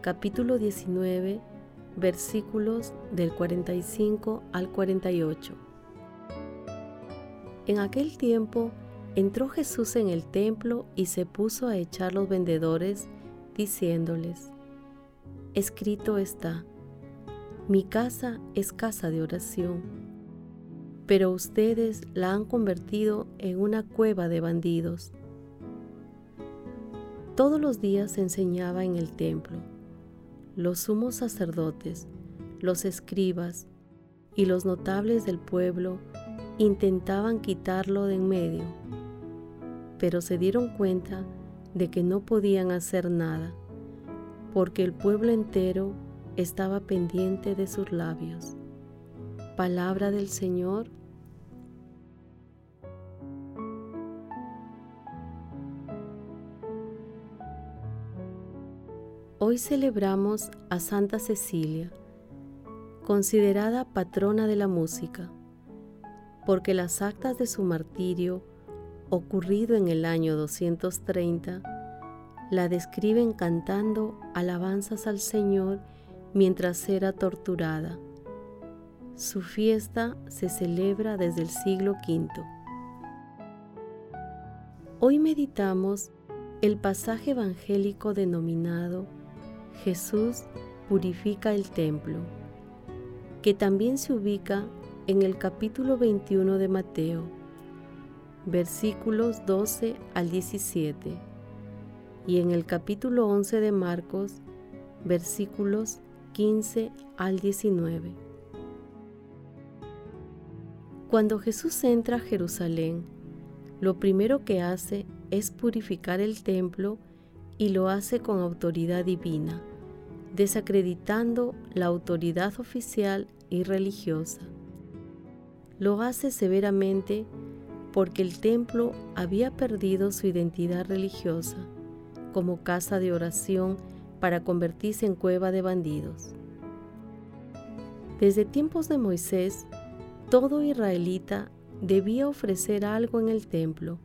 capítulo 19, versículos del 45 al 48. En aquel tiempo entró Jesús en el templo y se puso a echar los vendedores, diciéndoles, Escrito está, mi casa es casa de oración, pero ustedes la han convertido en una cueva de bandidos. Todos los días enseñaba en el templo. Los sumos sacerdotes, los escribas y los notables del pueblo intentaban quitarlo de en medio, pero se dieron cuenta de que no podían hacer nada, porque el pueblo entero estaba pendiente de sus labios. Palabra del Señor Hoy celebramos a Santa Cecilia, considerada patrona de la música, porque las actas de su martirio, ocurrido en el año 230, la describen cantando alabanzas al Señor mientras era torturada. Su fiesta se celebra desde el siglo V. Hoy meditamos el pasaje evangélico denominado Jesús purifica el templo, que también se ubica en el capítulo 21 de Mateo, versículos 12 al 17, y en el capítulo 11 de Marcos, versículos 15 al 19. Cuando Jesús entra a Jerusalén, lo primero que hace es purificar el templo y lo hace con autoridad divina, desacreditando la autoridad oficial y religiosa. Lo hace severamente porque el templo había perdido su identidad religiosa como casa de oración para convertirse en cueva de bandidos. Desde tiempos de Moisés, todo israelita debía ofrecer algo en el templo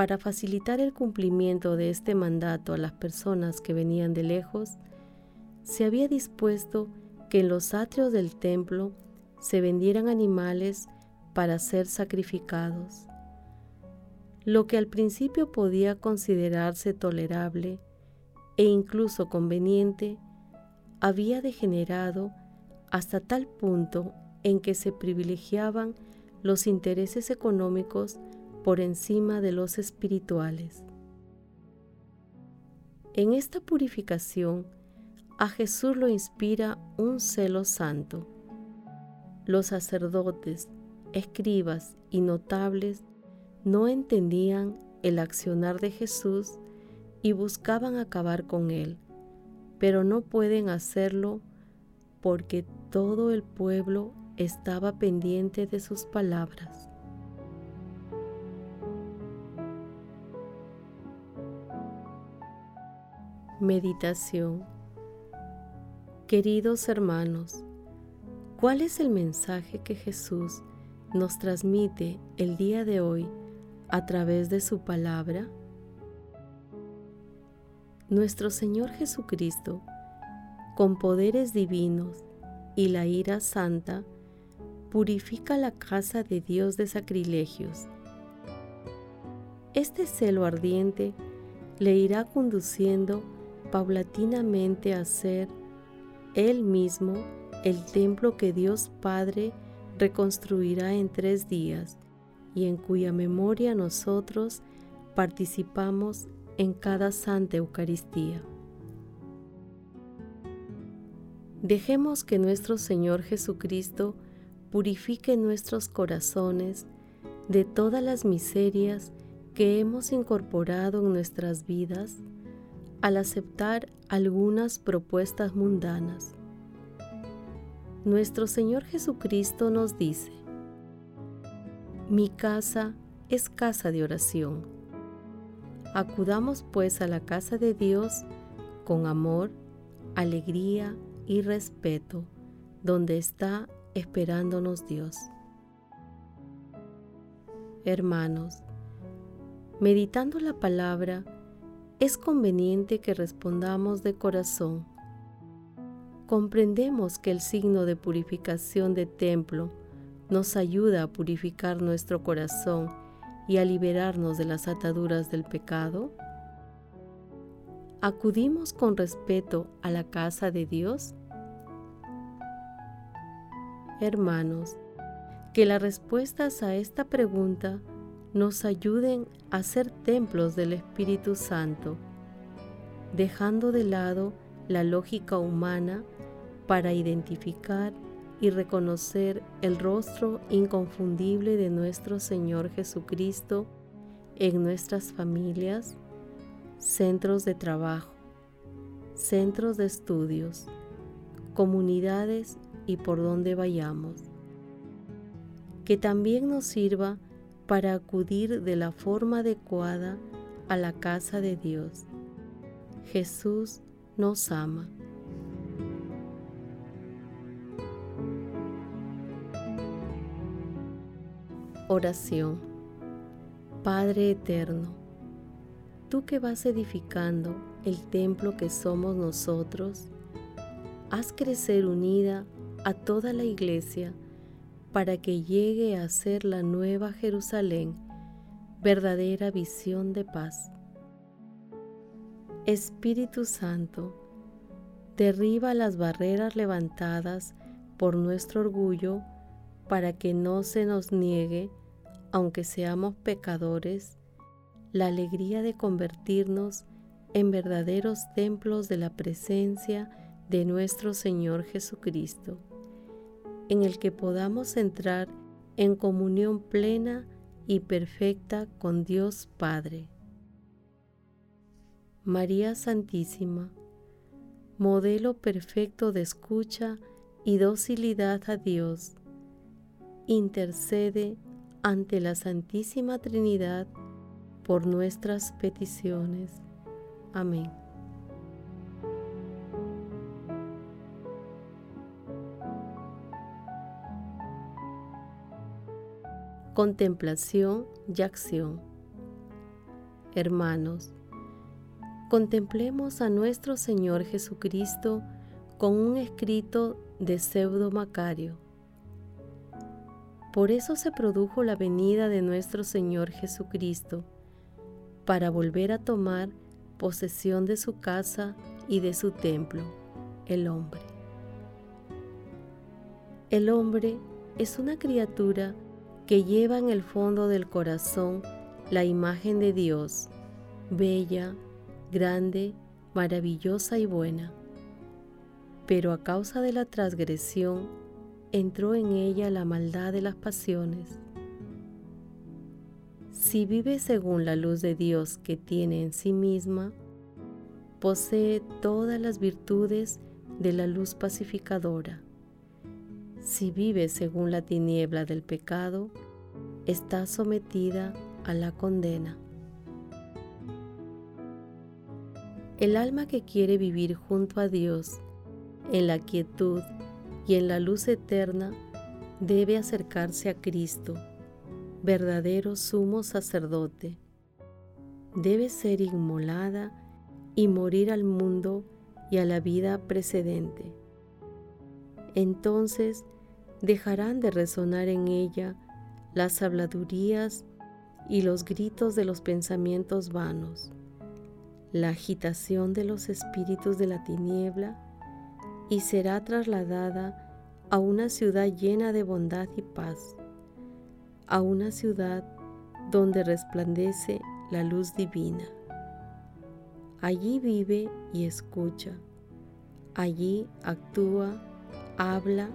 para facilitar el cumplimiento de este mandato a las personas que venían de lejos, se había dispuesto que en los atrios del templo se vendieran animales para ser sacrificados. Lo que al principio podía considerarse tolerable e incluso conveniente, había degenerado hasta tal punto en que se privilegiaban los intereses económicos por encima de los espirituales. En esta purificación, a Jesús lo inspira un celo santo. Los sacerdotes, escribas y notables no entendían el accionar de Jesús y buscaban acabar con él, pero no pueden hacerlo porque todo el pueblo estaba pendiente de sus palabras. Meditación Queridos hermanos, ¿cuál es el mensaje que Jesús nos transmite el día de hoy a través de su palabra? Nuestro Señor Jesucristo, con poderes divinos y la ira santa, purifica la casa de Dios de sacrilegios. Este celo ardiente le irá conduciendo paulatinamente a ser Él mismo el templo que Dios Padre reconstruirá en tres días y en cuya memoria nosotros participamos en cada Santa Eucaristía. Dejemos que nuestro Señor Jesucristo purifique nuestros corazones de todas las miserias que hemos incorporado en nuestras vidas al aceptar algunas propuestas mundanas. Nuestro Señor Jesucristo nos dice, mi casa es casa de oración. Acudamos pues a la casa de Dios con amor, alegría y respeto, donde está esperándonos Dios. Hermanos, meditando la palabra, es conveniente que respondamos de corazón. Comprendemos que el signo de purificación de templo nos ayuda a purificar nuestro corazón y a liberarnos de las ataduras del pecado. ¿Acudimos con respeto a la casa de Dios? Hermanos, que las respuestas a esta pregunta nos ayuden a ser templos del Espíritu Santo, dejando de lado la lógica humana para identificar y reconocer el rostro inconfundible de nuestro Señor Jesucristo en nuestras familias, centros de trabajo, centros de estudios, comunidades y por donde vayamos. Que también nos sirva para acudir de la forma adecuada a la casa de Dios. Jesús nos ama. Oración. Padre eterno, tú que vas edificando el templo que somos nosotros, haz crecer unida a toda la iglesia para que llegue a ser la nueva Jerusalén, verdadera visión de paz. Espíritu Santo, derriba las barreras levantadas por nuestro orgullo para que no se nos niegue, aunque seamos pecadores, la alegría de convertirnos en verdaderos templos de la presencia de nuestro Señor Jesucristo en el que podamos entrar en comunión plena y perfecta con Dios Padre. María Santísima, modelo perfecto de escucha y docilidad a Dios, intercede ante la Santísima Trinidad por nuestras peticiones. Amén. Contemplación y acción. Hermanos, contemplemos a nuestro Señor Jesucristo con un escrito de pseudo Macario. Por eso se produjo la venida de nuestro Señor Jesucristo, para volver a tomar posesión de su casa y de su templo, el hombre. El hombre es una criatura que lleva en el fondo del corazón la imagen de Dios, bella, grande, maravillosa y buena. Pero a causa de la transgresión entró en ella la maldad de las pasiones. Si vive según la luz de Dios que tiene en sí misma, posee todas las virtudes de la luz pacificadora si vive según la tiniebla del pecado, está sometida a la condena. El alma que quiere vivir junto a Dios, en la quietud y en la luz eterna, debe acercarse a Cristo, verdadero sumo sacerdote. Debe ser inmolada y morir al mundo y a la vida precedente entonces dejarán de resonar en ella las habladurías y los gritos de los pensamientos vanos. la agitación de los espíritus de la tiniebla y será trasladada a una ciudad llena de bondad y paz, a una ciudad donde resplandece la luz divina. Allí vive y escucha, allí actúa, habla,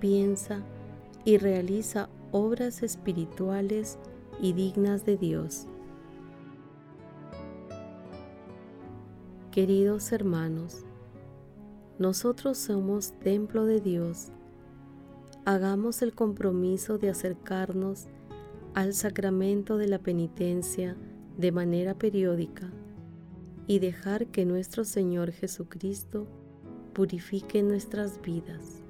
piensa y realiza obras espirituales y dignas de Dios. Queridos hermanos, nosotros somos templo de Dios. Hagamos el compromiso de acercarnos al sacramento de la penitencia de manera periódica y dejar que nuestro Señor Jesucristo purifique nuestras vidas.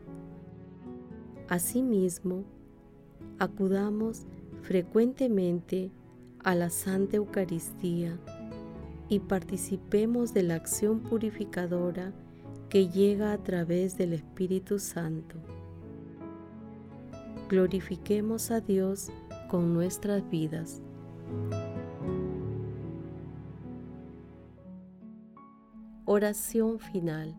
Asimismo, acudamos frecuentemente a la Santa Eucaristía y participemos de la acción purificadora que llega a través del Espíritu Santo. Glorifiquemos a Dios con nuestras vidas. Oración final.